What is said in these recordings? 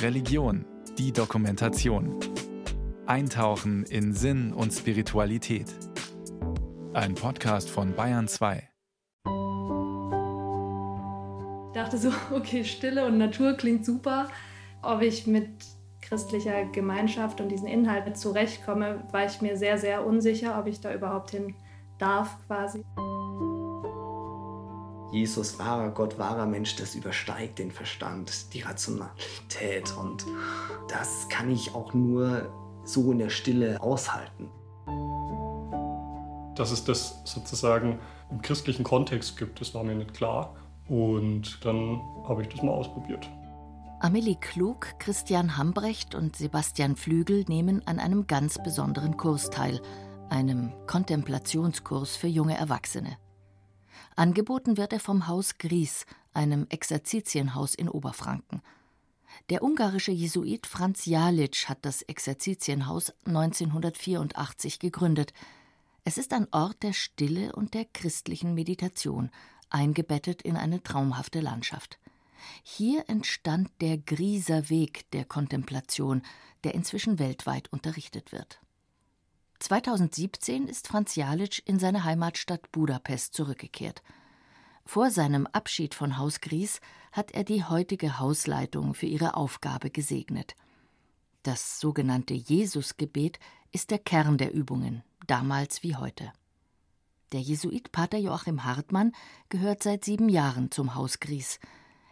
Religion, die Dokumentation. Eintauchen in Sinn und Spiritualität. Ein Podcast von Bayern 2. Ich dachte so, okay, Stille und Natur klingt super. Ob ich mit christlicher Gemeinschaft und diesen Inhalten zurechtkomme, war ich mir sehr, sehr unsicher, ob ich da überhaupt hin darf quasi. Jesus, wahrer Gott, wahrer Mensch, das übersteigt den Verstand, die Rationalität. Und das kann ich auch nur so in der Stille aushalten. Dass es das sozusagen im christlichen Kontext gibt, das war mir nicht klar. Und dann habe ich das mal ausprobiert. Amelie Klug, Christian Hambrecht und Sebastian Flügel nehmen an einem ganz besonderen Kurs teil, einem Kontemplationskurs für junge Erwachsene. Angeboten wird er vom Haus Gries, einem Exerzitienhaus in Oberfranken. Der ungarische Jesuit Franz Jalic hat das Exerzitienhaus 1984 gegründet. Es ist ein Ort der Stille und der christlichen Meditation, eingebettet in eine traumhafte Landschaft. Hier entstand der Grieser Weg der Kontemplation, der inzwischen weltweit unterrichtet wird. 2017 ist Franz Jalic in seine Heimatstadt Budapest zurückgekehrt. Vor seinem Abschied von Haus Gries hat er die heutige Hausleitung für ihre Aufgabe gesegnet. Das sogenannte Jesusgebet ist der Kern der Übungen, damals wie heute. Der Jesuit Pater Joachim Hartmann gehört seit sieben Jahren zum Haus Gries.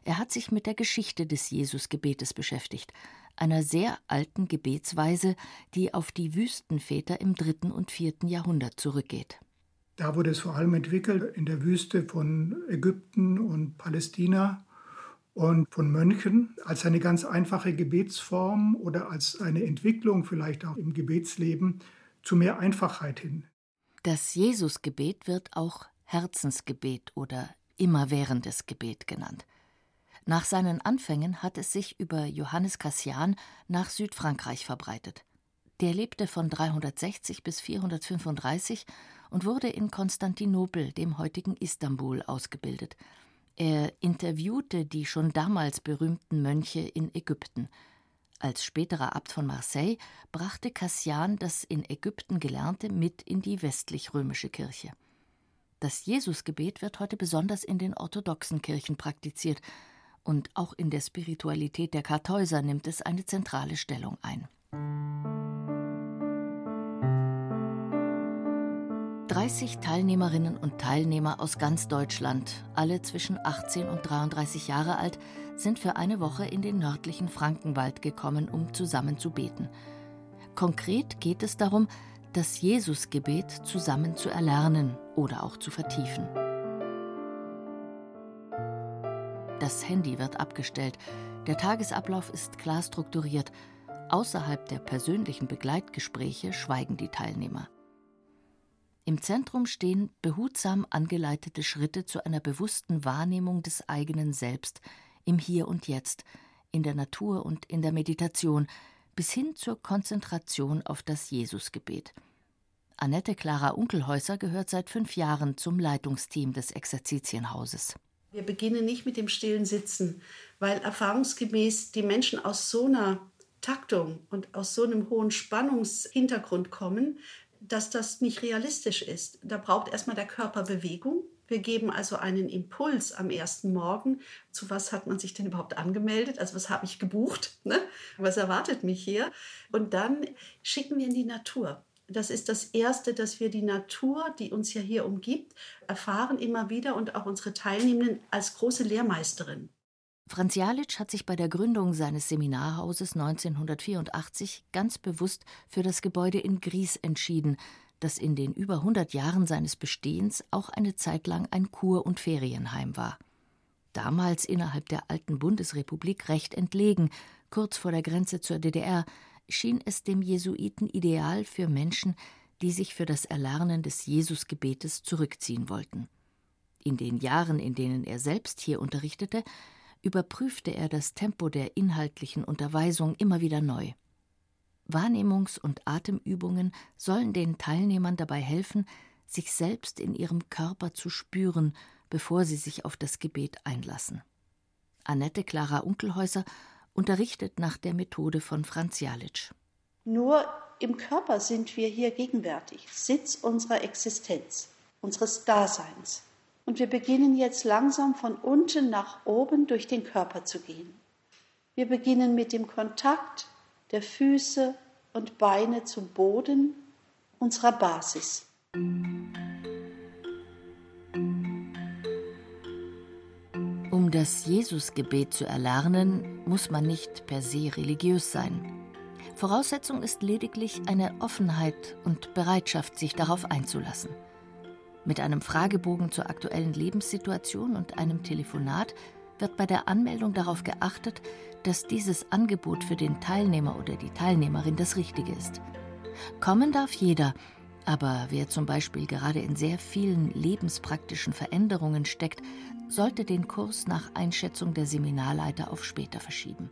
Er hat sich mit der Geschichte des Jesusgebetes beschäftigt, einer sehr alten Gebetsweise, die auf die Wüstenväter im dritten und vierten Jahrhundert zurückgeht. Da wurde es vor allem entwickelt in der Wüste von Ägypten und Palästina und von Mönchen als eine ganz einfache Gebetsform oder als eine Entwicklung vielleicht auch im Gebetsleben zu mehr Einfachheit hin. Das Jesusgebet wird auch Herzensgebet oder immerwährendes Gebet genannt. Nach seinen Anfängen hat es sich über Johannes Cassian nach Südfrankreich verbreitet. Der lebte von 360 bis 435 und wurde in Konstantinopel, dem heutigen Istanbul, ausgebildet. Er interviewte die schon damals berühmten Mönche in Ägypten. Als späterer Abt von Marseille brachte Cassian das in Ägypten Gelernte mit in die westlich-römische Kirche. Das Jesusgebet wird heute besonders in den orthodoxen Kirchen praktiziert, und auch in der Spiritualität der Kartäuser nimmt es eine zentrale Stellung ein. 30 Teilnehmerinnen und Teilnehmer aus ganz Deutschland, alle zwischen 18 und 33 Jahre alt, sind für eine Woche in den nördlichen Frankenwald gekommen, um zusammen zu beten. Konkret geht es darum, das Jesusgebet zusammen zu erlernen oder auch zu vertiefen. Das Handy wird abgestellt. Der Tagesablauf ist klar strukturiert. Außerhalb der persönlichen Begleitgespräche schweigen die Teilnehmer. Im Zentrum stehen behutsam angeleitete Schritte zu einer bewussten Wahrnehmung des eigenen Selbst im Hier und Jetzt, in der Natur und in der Meditation, bis hin zur Konzentration auf das Jesusgebet. Annette Clara Unkelhäuser gehört seit fünf Jahren zum Leitungsteam des Exerzitienhauses. Wir beginnen nicht mit dem stillen Sitzen, weil erfahrungsgemäß die Menschen aus so einer Taktung und aus so einem hohen Spannungshintergrund kommen, dass das nicht realistisch ist. Da braucht erstmal der Körper Bewegung. Wir geben also einen Impuls am ersten Morgen. Zu was hat man sich denn überhaupt angemeldet? Also was habe ich gebucht? Ne? Was erwartet mich hier? Und dann schicken wir in die Natur. Das ist das Erste, dass wir die Natur, die uns ja hier umgibt, erfahren immer wieder und auch unsere Teilnehmenden als große Lehrmeisterin. Franz Jalic hat sich bei der Gründung seines Seminarhauses 1984 ganz bewusst für das Gebäude in Gries entschieden, das in den über 100 Jahren seines Bestehens auch eine Zeit lang ein Kur- und Ferienheim war. Damals innerhalb der alten Bundesrepublik recht entlegen, kurz vor der Grenze zur DDR, schien es dem Jesuiten ideal für Menschen, die sich für das Erlernen des Jesusgebetes zurückziehen wollten. In den Jahren, in denen er selbst hier unterrichtete, überprüfte er das Tempo der inhaltlichen Unterweisung immer wieder neu. Wahrnehmungs- und Atemübungen sollen den Teilnehmern dabei helfen, sich selbst in ihrem Körper zu spüren, bevor sie sich auf das Gebet einlassen. Annette Clara Unkelhäuser unterrichtet nach der Methode von Franz Jalitsch. Nur im Körper sind wir hier gegenwärtig, Sitz unserer Existenz, unseres Daseins. Und wir beginnen jetzt langsam von unten nach oben durch den Körper zu gehen. Wir beginnen mit dem Kontakt der Füße und Beine zum Boden unserer Basis. Um das Jesusgebet zu erlernen, muss man nicht per se religiös sein. Voraussetzung ist lediglich eine Offenheit und Bereitschaft, sich darauf einzulassen. Mit einem Fragebogen zur aktuellen Lebenssituation und einem Telefonat wird bei der Anmeldung darauf geachtet, dass dieses Angebot für den Teilnehmer oder die Teilnehmerin das Richtige ist. Kommen darf jeder, aber wer zum Beispiel gerade in sehr vielen lebenspraktischen Veränderungen steckt, sollte den Kurs nach Einschätzung der Seminarleiter auf später verschieben.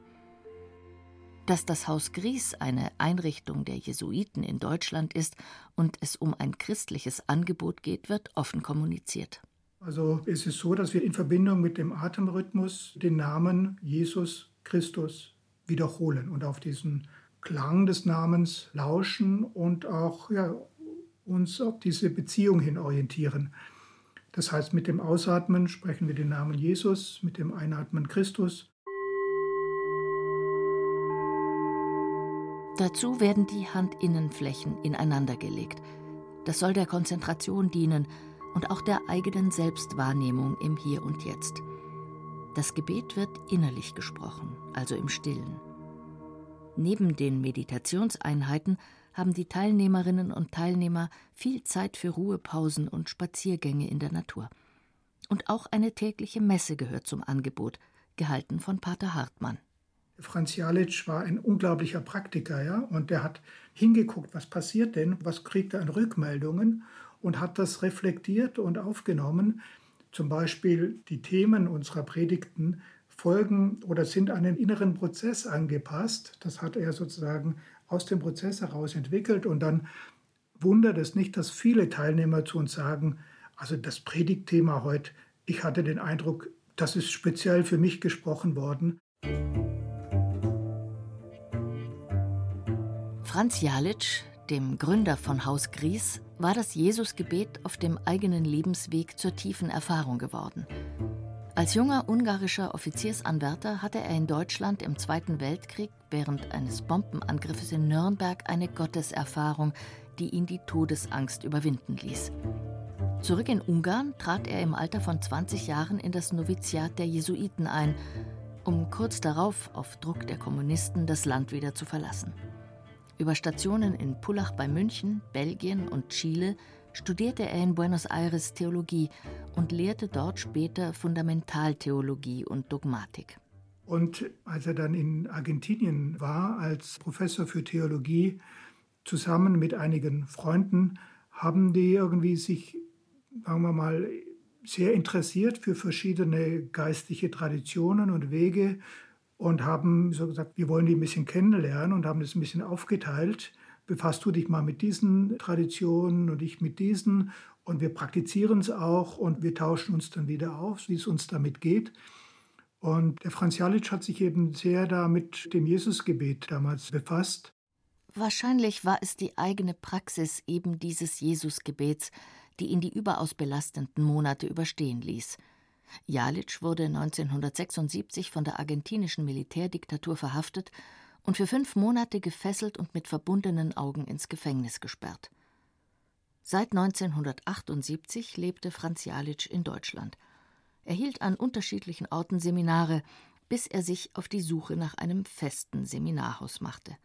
Dass das Haus Gries eine Einrichtung der Jesuiten in Deutschland ist und es um ein christliches Angebot geht, wird offen kommuniziert. Also es ist so, dass wir in Verbindung mit dem Atemrhythmus den Namen Jesus Christus wiederholen und auf diesen Klang des Namens lauschen und auch ja, uns auf diese Beziehung hin orientieren. Das heißt, mit dem Ausatmen sprechen wir den Namen Jesus, mit dem Einatmen Christus. Dazu werden die Handinnenflächen ineinandergelegt. Das soll der Konzentration dienen und auch der eigenen Selbstwahrnehmung im Hier und Jetzt. Das Gebet wird innerlich gesprochen, also im Stillen. Neben den Meditationseinheiten haben die Teilnehmerinnen und Teilnehmer viel Zeit für Ruhepausen und Spaziergänge in der Natur. Und auch eine tägliche Messe gehört zum Angebot, gehalten von Pater Hartmann. Franz Jalitsch war ein unglaublicher Praktiker, ja, und der hat hingeguckt, was passiert denn, was kriegt er an Rückmeldungen und hat das reflektiert und aufgenommen. Zum Beispiel die Themen unserer Predigten folgen oder sind an den inneren Prozess angepasst. Das hat er sozusagen aus dem Prozess heraus entwickelt. Und dann wundert es nicht, dass viele Teilnehmer zu uns sagen, also das Predigtthema heute, ich hatte den Eindruck, das ist speziell für mich gesprochen worden. Franz Jalitsch, dem Gründer von Haus Gries, war das Jesusgebet auf dem eigenen Lebensweg zur tiefen Erfahrung geworden. Als junger ungarischer Offiziersanwärter hatte er in Deutschland im Zweiten Weltkrieg während eines Bombenangriffes in Nürnberg eine Gotteserfahrung, die ihn die Todesangst überwinden ließ. Zurück in Ungarn trat er im Alter von 20 Jahren in das Noviziat der Jesuiten ein, um kurz darauf auf Druck der Kommunisten das Land wieder zu verlassen. Über Stationen in Pullach bei München, Belgien und Chile studierte er in Buenos Aires Theologie und lehrte dort später Fundamentaltheologie und Dogmatik. Und als er dann in Argentinien war als Professor für Theologie, zusammen mit einigen Freunden, haben die irgendwie sich, sagen wir mal, sehr interessiert für verschiedene geistliche Traditionen und Wege und haben so gesagt, wir wollen die ein bisschen kennenlernen und haben das ein bisschen aufgeteilt befasst du dich mal mit diesen Traditionen und ich mit diesen und wir praktizieren es auch und wir tauschen uns dann wieder auf, wie es uns damit geht. Und der Franz Jalitsch hat sich eben sehr da mit dem Jesusgebet damals befasst. Wahrscheinlich war es die eigene Praxis eben dieses Jesusgebets, die ihn die überaus belastenden Monate überstehen ließ. Jalitsch wurde 1976 von der argentinischen Militärdiktatur verhaftet und für fünf Monate gefesselt und mit verbundenen Augen ins Gefängnis gesperrt. Seit 1978 lebte Franz Jalitsch in Deutschland. Er hielt an unterschiedlichen Orten Seminare, bis er sich auf die Suche nach einem festen Seminarhaus machte.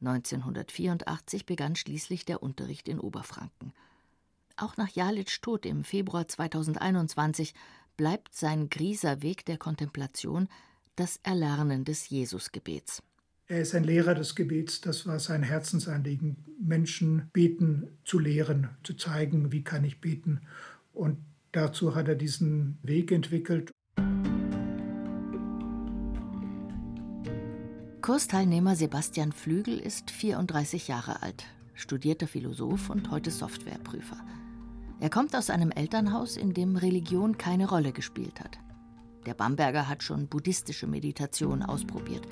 1984 begann schließlich der Unterricht in Oberfranken. Auch nach Jalitsch Tod im Februar 2021 bleibt sein grieser Weg der Kontemplation das Erlernen des Jesusgebets. Er ist ein Lehrer des Gebets. Das war sein Herzensanliegen, Menschen beten zu lehren, zu zeigen, wie kann ich beten. Und dazu hat er diesen Weg entwickelt. Kursteilnehmer Sebastian Flügel ist 34 Jahre alt, studierter Philosoph und heute Softwareprüfer. Er kommt aus einem Elternhaus, in dem Religion keine Rolle gespielt hat. Der Bamberger hat schon buddhistische Meditation ausprobiert.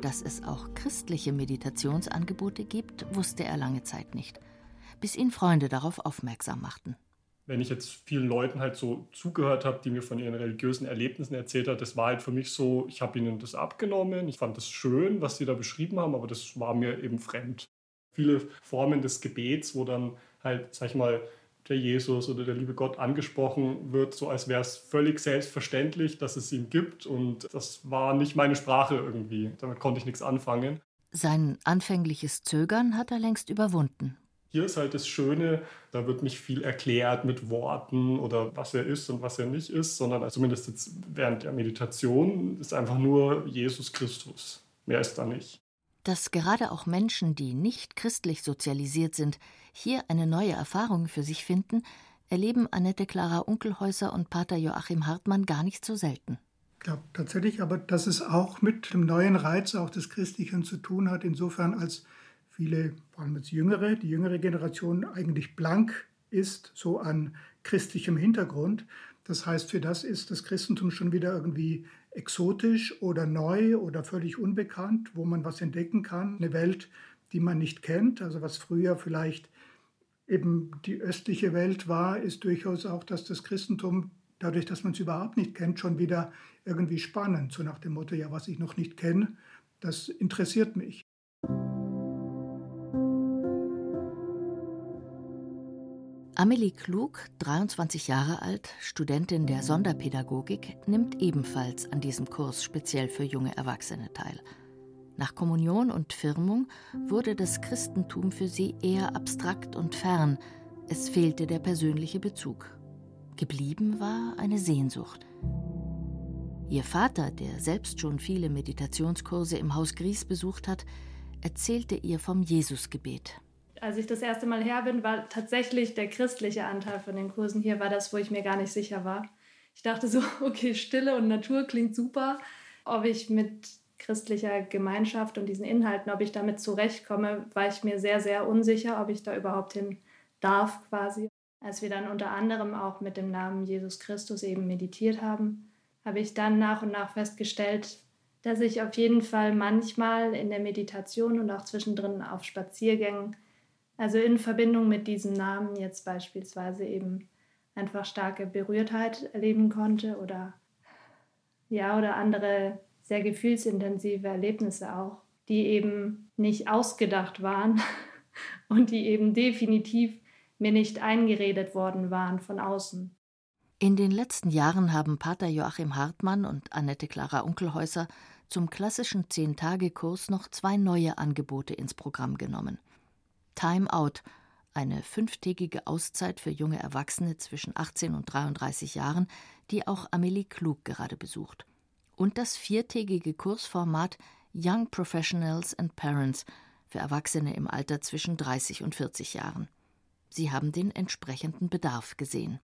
Dass es auch christliche Meditationsangebote gibt, wusste er lange Zeit nicht, bis ihn Freunde darauf aufmerksam machten. Wenn ich jetzt vielen Leuten halt so zugehört habe, die mir von ihren religiösen Erlebnissen erzählt haben, das war halt für mich so, ich habe ihnen das abgenommen, ich fand das schön, was sie da beschrieben haben, aber das war mir eben fremd. Viele Formen des Gebets, wo dann halt, sag ich mal, der Jesus oder der liebe Gott angesprochen wird, so als wäre es völlig selbstverständlich, dass es ihn gibt. Und das war nicht meine Sprache irgendwie. Damit konnte ich nichts anfangen. Sein anfängliches Zögern hat er längst überwunden. Hier ist halt das Schöne, da wird nicht viel erklärt mit Worten oder was er ist und was er nicht ist, sondern also zumindest jetzt während der Meditation ist einfach nur Jesus Christus. Mehr ist da nicht. Dass gerade auch Menschen, die nicht christlich sozialisiert sind, hier eine neue Erfahrung für sich finden, erleben Annette Clara Unkelhäuser und Pater Joachim Hartmann gar nicht so selten. Ich glaube tatsächlich aber, dass es auch mit dem neuen Reiz auch des Christlichen zu tun hat, insofern als viele, vor allem als Jüngere, die jüngere Generation eigentlich blank ist, so an christlichem Hintergrund. Das heißt, für das ist das Christentum schon wieder irgendwie exotisch oder neu oder völlig unbekannt, wo man was entdecken kann. Eine Welt, die man nicht kennt, also was früher vielleicht eben die östliche Welt war, ist durchaus auch, dass das Christentum, dadurch, dass man es überhaupt nicht kennt, schon wieder irgendwie spannend, so nach dem Motto, ja, was ich noch nicht kenne, das interessiert mich. Amelie Klug, 23 Jahre alt, Studentin der Sonderpädagogik, nimmt ebenfalls an diesem Kurs speziell für junge Erwachsene teil. Nach Kommunion und Firmung wurde das Christentum für sie eher abstrakt und fern, es fehlte der persönliche Bezug. Geblieben war eine Sehnsucht. Ihr Vater, der selbst schon viele Meditationskurse im Haus Gries besucht hat, erzählte ihr vom Jesusgebet als ich das erste Mal her bin, war tatsächlich der christliche Anteil von den Kursen hier, war das, wo ich mir gar nicht sicher war. Ich dachte so, okay, Stille und Natur klingt super. Ob ich mit christlicher Gemeinschaft und diesen Inhalten, ob ich damit zurechtkomme, war ich mir sehr, sehr unsicher, ob ich da überhaupt hin darf quasi. Als wir dann unter anderem auch mit dem Namen Jesus Christus eben meditiert haben, habe ich dann nach und nach festgestellt, dass ich auf jeden Fall manchmal in der Meditation und auch zwischendrin auf Spaziergängen also in Verbindung mit diesem Namen jetzt beispielsweise eben einfach starke Berührtheit erleben konnte oder ja oder andere sehr gefühlsintensive Erlebnisse auch, die eben nicht ausgedacht waren und die eben definitiv mir nicht eingeredet worden waren von außen. In den letzten Jahren haben Pater Joachim Hartmann und Annette Clara Unkelhäuser zum klassischen Zehn-Tage-Kurs noch zwei neue Angebote ins Programm genommen. Time Out, eine fünftägige Auszeit für junge Erwachsene zwischen 18 und 33 Jahren, die auch Amelie Klug gerade besucht. Und das viertägige Kursformat Young Professionals and Parents für Erwachsene im Alter zwischen 30 und 40 Jahren. Sie haben den entsprechenden Bedarf gesehen.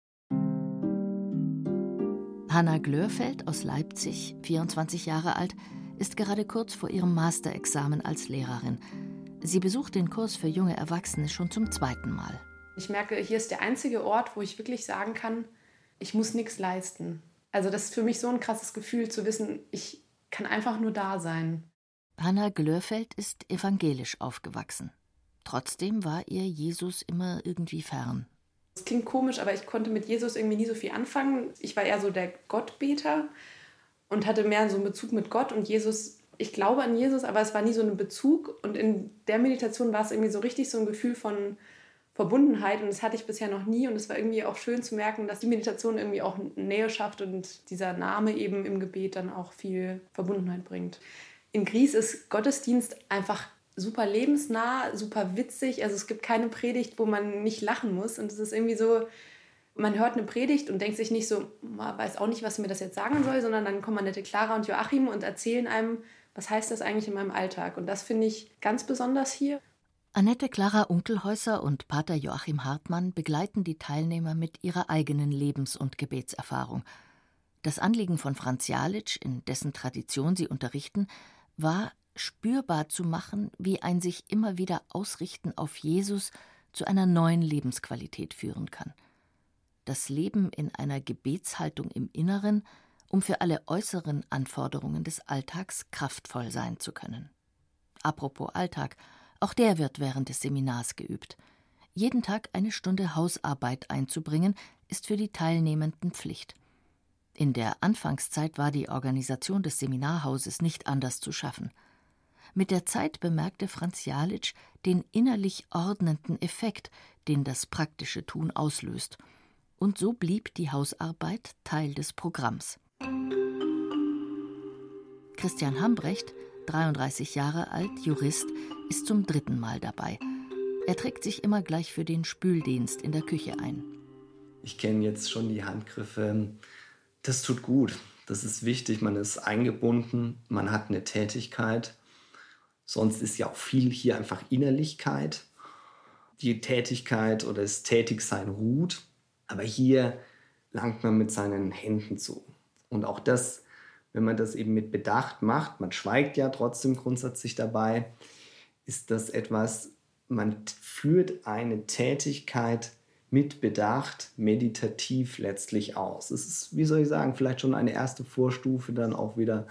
Hanna Glörfeld aus Leipzig, 24 Jahre alt, ist gerade kurz vor ihrem Masterexamen als Lehrerin. Sie besucht den Kurs für junge Erwachsene schon zum zweiten Mal. Ich merke, hier ist der einzige Ort, wo ich wirklich sagen kann, ich muss nichts leisten. Also das ist für mich so ein krasses Gefühl zu wissen, ich kann einfach nur da sein. Hanna Glörfeld ist evangelisch aufgewachsen. Trotzdem war ihr Jesus immer irgendwie fern. Das klingt komisch, aber ich konnte mit Jesus irgendwie nie so viel anfangen. Ich war eher so der Gottbeter und hatte mehr so einen Bezug mit Gott und Jesus ich glaube an Jesus, aber es war nie so ein Bezug. Und in der Meditation war es irgendwie so richtig so ein Gefühl von Verbundenheit. Und das hatte ich bisher noch nie. Und es war irgendwie auch schön zu merken, dass die Meditation irgendwie auch Nähe schafft und dieser Name eben im Gebet dann auch viel Verbundenheit bringt. In Gries ist Gottesdienst einfach super lebensnah, super witzig. Also es gibt keine Predigt, wo man nicht lachen muss. Und es ist irgendwie so, man hört eine Predigt und denkt sich nicht so, man weiß auch nicht, was mir das jetzt sagen soll, sondern dann kommen Annette Clara und Joachim und erzählen einem, was heißt das eigentlich in meinem Alltag? Und das finde ich ganz besonders hier. Annette Clara Unkelhäuser und Pater Joachim Hartmann begleiten die Teilnehmer mit ihrer eigenen Lebens- und Gebetserfahrung. Das Anliegen von Franz Jalitsch, in dessen Tradition sie unterrichten, war, spürbar zu machen, wie ein sich immer wieder Ausrichten auf Jesus zu einer neuen Lebensqualität führen kann. Das Leben in einer Gebetshaltung im Inneren um für alle äußeren Anforderungen des Alltags kraftvoll sein zu können. Apropos Alltag, auch der wird während des Seminars geübt. Jeden Tag eine Stunde Hausarbeit einzubringen, ist für die Teilnehmenden Pflicht. In der Anfangszeit war die Organisation des Seminarhauses nicht anders zu schaffen. Mit der Zeit bemerkte Franz Jalitsch den innerlich ordnenden Effekt, den das praktische Tun auslöst. Und so blieb die Hausarbeit Teil des Programms. Christian Hambrecht, 33 Jahre alt, Jurist, ist zum dritten Mal dabei. Er trägt sich immer gleich für den Spüldienst in der Küche ein. Ich kenne jetzt schon die Handgriffe. Das tut gut. Das ist wichtig. Man ist eingebunden. Man hat eine Tätigkeit. Sonst ist ja auch viel hier einfach Innerlichkeit. Die Tätigkeit oder das Tätigsein ruht. Aber hier langt man mit seinen Händen zu. Und auch das, wenn man das eben mit Bedacht macht, man schweigt ja trotzdem grundsätzlich dabei, ist das etwas, man führt eine Tätigkeit mit Bedacht meditativ letztlich aus. Es ist, wie soll ich sagen, vielleicht schon eine erste Vorstufe dann auch wieder,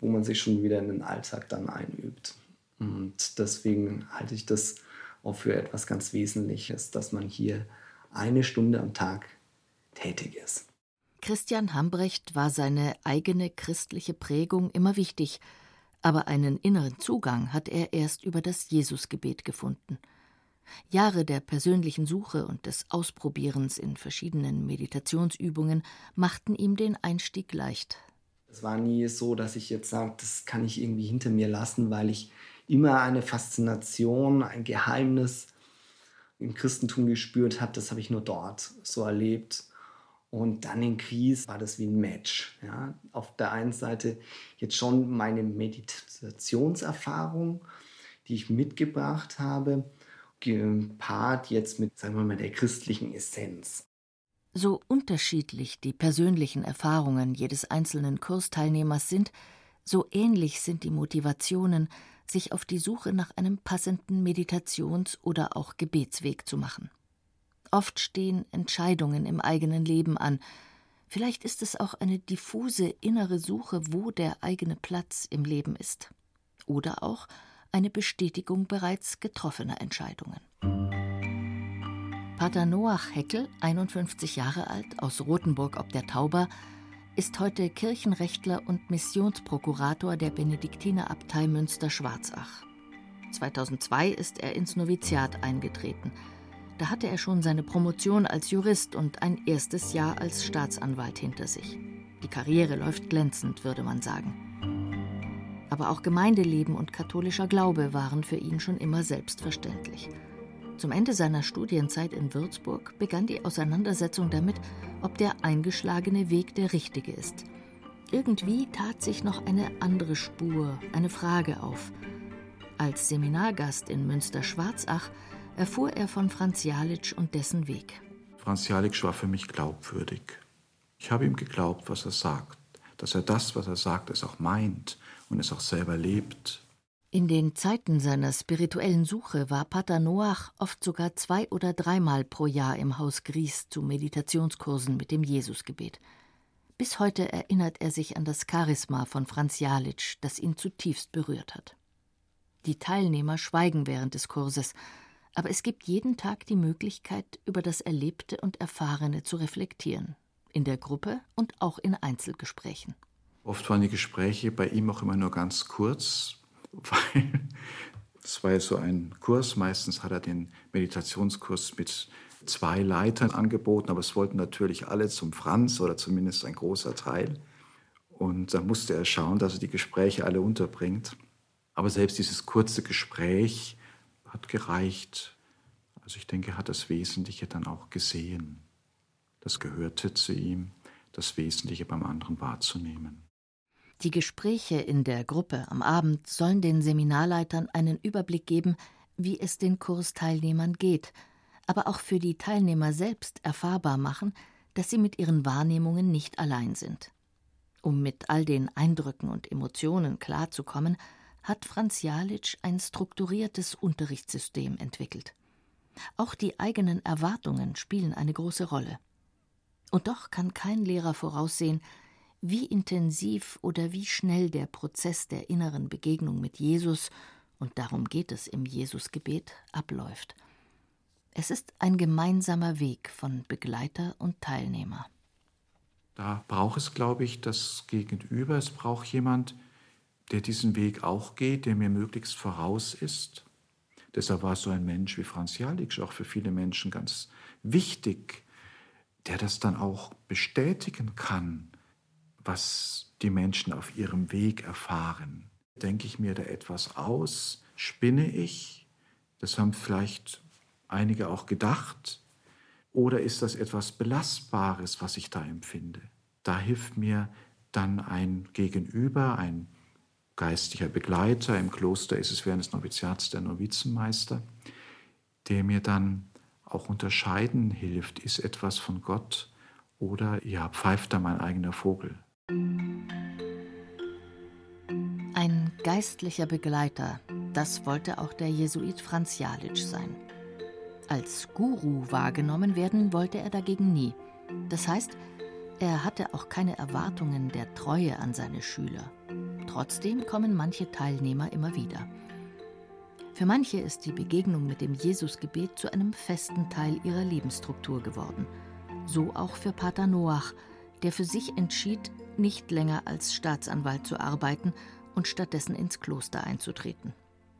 wo man sich schon wieder in den Alltag dann einübt. Und deswegen halte ich das auch für etwas ganz Wesentliches, dass man hier eine Stunde am Tag tätig ist. Christian Hambrecht war seine eigene christliche Prägung immer wichtig, aber einen inneren Zugang hat er erst über das Jesusgebet gefunden. Jahre der persönlichen Suche und des Ausprobierens in verschiedenen Meditationsübungen machten ihm den Einstieg leicht. Es war nie so, dass ich jetzt sage, das kann ich irgendwie hinter mir lassen, weil ich immer eine Faszination, ein Geheimnis im Christentum gespürt habe. Das habe ich nur dort so erlebt. Und dann in Kries war das wie ein Match. Ja. Auf der einen Seite jetzt schon meine Meditationserfahrung, die ich mitgebracht habe, gepaart jetzt mit, sagen wir mal, der christlichen Essenz. So unterschiedlich die persönlichen Erfahrungen jedes einzelnen Kursteilnehmers sind, so ähnlich sind die Motivationen, sich auf die Suche nach einem passenden Meditations- oder auch Gebetsweg zu machen. Oft stehen Entscheidungen im eigenen Leben an. Vielleicht ist es auch eine diffuse innere Suche, wo der eigene Platz im Leben ist. Oder auch eine Bestätigung bereits getroffener Entscheidungen. Pater Noach Heckel, 51 Jahre alt, aus Rothenburg ob der Tauber, ist heute Kirchenrechtler und Missionsprokurator der Benediktinerabtei Münster-Schwarzach. 2002 ist er ins Noviziat eingetreten. Da hatte er schon seine Promotion als Jurist und ein erstes Jahr als Staatsanwalt hinter sich. Die Karriere läuft glänzend, würde man sagen. Aber auch Gemeindeleben und katholischer Glaube waren für ihn schon immer selbstverständlich. Zum Ende seiner Studienzeit in Würzburg begann die Auseinandersetzung damit, ob der eingeschlagene Weg der richtige ist. Irgendwie tat sich noch eine andere Spur, eine Frage auf. Als Seminargast in Münster-Schwarzach erfuhr er von Franz Jalitsch und dessen Weg. Franz Jalitsch war für mich glaubwürdig. Ich habe ihm geglaubt, was er sagt, dass er das, was er sagt, es auch meint und es auch selber lebt. In den Zeiten seiner spirituellen Suche war Pater Noach oft sogar zwei oder dreimal pro Jahr im Haus Gries zu Meditationskursen mit dem Jesusgebet. Bis heute erinnert er sich an das Charisma von Franz Jalitsch, das ihn zutiefst berührt hat. Die Teilnehmer schweigen während des Kurses, aber es gibt jeden Tag die Möglichkeit, über das Erlebte und Erfahrene zu reflektieren, in der Gruppe und auch in Einzelgesprächen. Oft waren die Gespräche bei ihm auch immer nur ganz kurz, weil es war ja so ein Kurs. Meistens hat er den Meditationskurs mit zwei Leitern angeboten, aber es wollten natürlich alle zum Franz oder zumindest ein großer Teil. Und da musste er schauen, dass er die Gespräche alle unterbringt. Aber selbst dieses kurze Gespräch hat gereicht. Also ich denke, er hat das Wesentliche dann auch gesehen. Das gehörte zu ihm, das Wesentliche beim anderen wahrzunehmen. Die Gespräche in der Gruppe am Abend sollen den Seminarleitern einen Überblick geben, wie es den Kursteilnehmern geht, aber auch für die Teilnehmer selbst erfahrbar machen, dass sie mit ihren Wahrnehmungen nicht allein sind. Um mit all den Eindrücken und Emotionen klarzukommen, hat Franz Jalitsch ein strukturiertes Unterrichtssystem entwickelt. Auch die eigenen Erwartungen spielen eine große Rolle. Und doch kann kein Lehrer voraussehen, wie intensiv oder wie schnell der Prozess der inneren Begegnung mit Jesus, und darum geht es im Jesusgebet, abläuft. Es ist ein gemeinsamer Weg von Begleiter und Teilnehmer. Da braucht es, glaube ich, das Gegenüber. Es braucht jemand, der diesen Weg auch geht, der mir möglichst voraus ist. Deshalb war so ein Mensch wie Franz Jalitsch auch für viele Menschen ganz wichtig, der das dann auch bestätigen kann, was die Menschen auf ihrem Weg erfahren. Denke ich mir da etwas aus? Spinne ich? Das haben vielleicht einige auch gedacht. Oder ist das etwas Belastbares, was ich da empfinde? Da hilft mir dann ein Gegenüber, ein geistlicher Begleiter. Im Kloster ist es während des Noviziats der Novizenmeister, der mir dann auch unterscheiden hilft, ist etwas von Gott oder ja, pfeift da mein eigener Vogel. Ein geistlicher Begleiter, das wollte auch der Jesuit Franz Jalitsch sein. Als Guru wahrgenommen werden wollte er dagegen nie. Das heißt, er hatte auch keine Erwartungen der Treue an seine Schüler. Trotzdem kommen manche Teilnehmer immer wieder. Für manche ist die Begegnung mit dem Jesusgebet zu einem festen Teil ihrer Lebensstruktur geworden. So auch für Pater Noach, der für sich entschied, nicht länger als Staatsanwalt zu arbeiten und stattdessen ins Kloster einzutreten.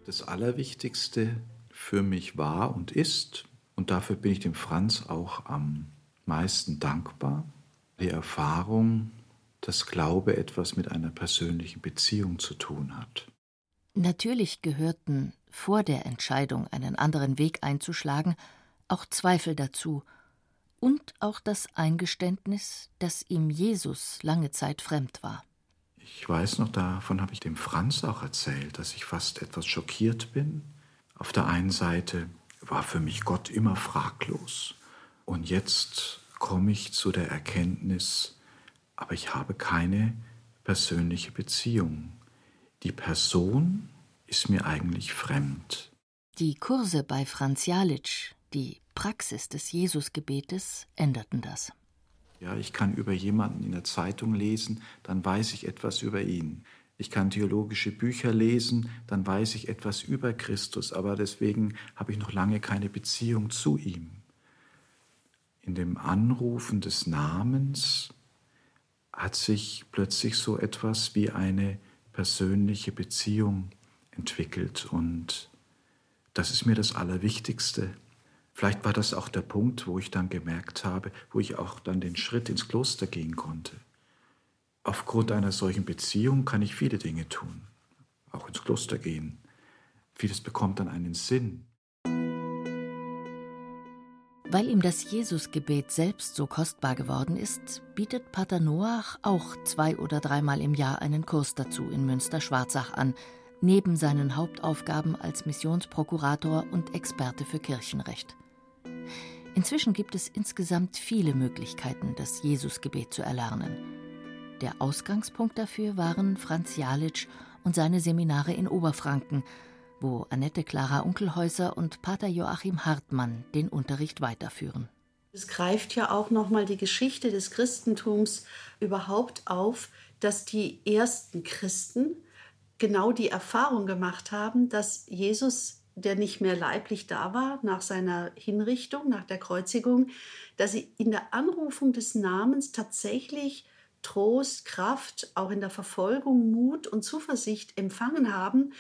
Das Allerwichtigste für mich war und ist, und dafür bin ich dem Franz auch am meisten dankbar, die Erfahrung, dass Glaube etwas mit einer persönlichen Beziehung zu tun hat. Natürlich gehörten vor der Entscheidung, einen anderen Weg einzuschlagen, auch Zweifel dazu und auch das Eingeständnis, dass ihm Jesus lange Zeit fremd war. Ich weiß noch, davon habe ich dem Franz auch erzählt, dass ich fast etwas schockiert bin. Auf der einen Seite war für mich Gott immer fraglos. Und jetzt komme ich zu der Erkenntnis, aber ich habe keine persönliche Beziehung. Die Person ist mir eigentlich fremd. Die Kurse bei Franz Jalitsch, die Praxis des Jesusgebetes, änderten das. Ja, ich kann über jemanden in der Zeitung lesen, dann weiß ich etwas über ihn. Ich kann theologische Bücher lesen, dann weiß ich etwas über Christus, aber deswegen habe ich noch lange keine Beziehung zu ihm. In dem Anrufen des Namens hat sich plötzlich so etwas wie eine persönliche Beziehung entwickelt und das ist mir das Allerwichtigste. Vielleicht war das auch der Punkt, wo ich dann gemerkt habe, wo ich auch dann den Schritt ins Kloster gehen konnte. Aufgrund einer solchen Beziehung kann ich viele Dinge tun, auch ins Kloster gehen. Vieles bekommt dann einen Sinn. Weil ihm das Jesusgebet selbst so kostbar geworden ist, bietet Pater Noach auch zwei oder dreimal im Jahr einen Kurs dazu in Münster-Schwarzach an, neben seinen Hauptaufgaben als Missionsprokurator und Experte für Kirchenrecht. Inzwischen gibt es insgesamt viele Möglichkeiten, das Jesusgebet zu erlernen. Der Ausgangspunkt dafür waren Franz Jalitsch und seine Seminare in Oberfranken, wo Annette Clara Unkelhäuser und Pater Joachim Hartmann den Unterricht weiterführen. Es greift ja auch nochmal die Geschichte des Christentums überhaupt auf, dass die ersten Christen genau die Erfahrung gemacht haben, dass Jesus der nicht mehr leiblich da war nach seiner Hinrichtung, nach der Kreuzigung, dass sie in der Anrufung des Namens tatsächlich Trost, Kraft, auch in der Verfolgung Mut und Zuversicht empfangen haben.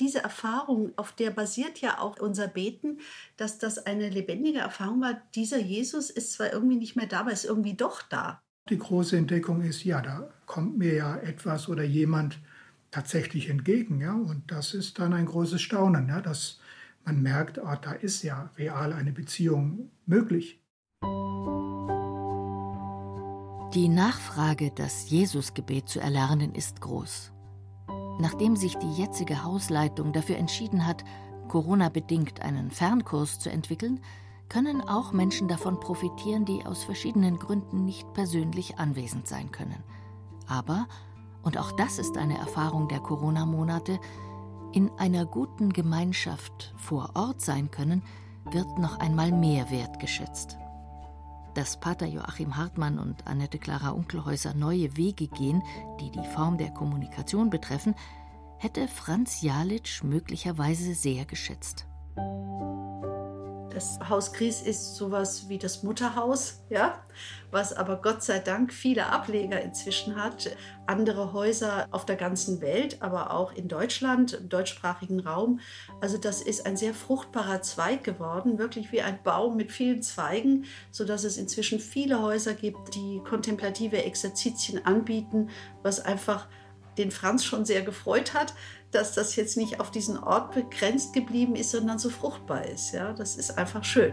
Diese Erfahrung, auf der basiert ja auch unser Beten, dass das eine lebendige Erfahrung war. Dieser Jesus ist zwar irgendwie nicht mehr da, aber ist irgendwie doch da. Die große Entdeckung ist, ja, da kommt mir ja etwas oder jemand tatsächlich entgegen, ja, und das ist dann ein großes Staunen, ja, dass man merkt, ah, da ist ja real eine Beziehung möglich. Die Nachfrage, das Jesusgebet zu erlernen, ist groß. Nachdem sich die jetzige Hausleitung dafür entschieden hat, Corona-bedingt einen Fernkurs zu entwickeln, können auch Menschen davon profitieren, die aus verschiedenen Gründen nicht persönlich anwesend sein können. Aber, und auch das ist eine Erfahrung der Corona-Monate, in einer guten Gemeinschaft vor Ort sein können, wird noch einmal mehr wertgeschätzt. Dass Pater Joachim Hartmann und Annette Clara Unkelhäuser neue Wege gehen, die die Form der Kommunikation betreffen, hätte Franz Jalitsch möglicherweise sehr geschätzt. Das Haus Gries ist sowas wie das Mutterhaus, ja, was aber Gott sei Dank viele Ableger inzwischen hat. Andere Häuser auf der ganzen Welt, aber auch in Deutschland, im deutschsprachigen Raum. Also das ist ein sehr fruchtbarer Zweig geworden, wirklich wie ein Baum mit vielen Zweigen, sodass es inzwischen viele Häuser gibt, die kontemplative Exerzitien anbieten, was einfach den Franz schon sehr gefreut hat, dass das jetzt nicht auf diesen Ort begrenzt geblieben ist, sondern so fruchtbar ist. Ja, das ist einfach schön.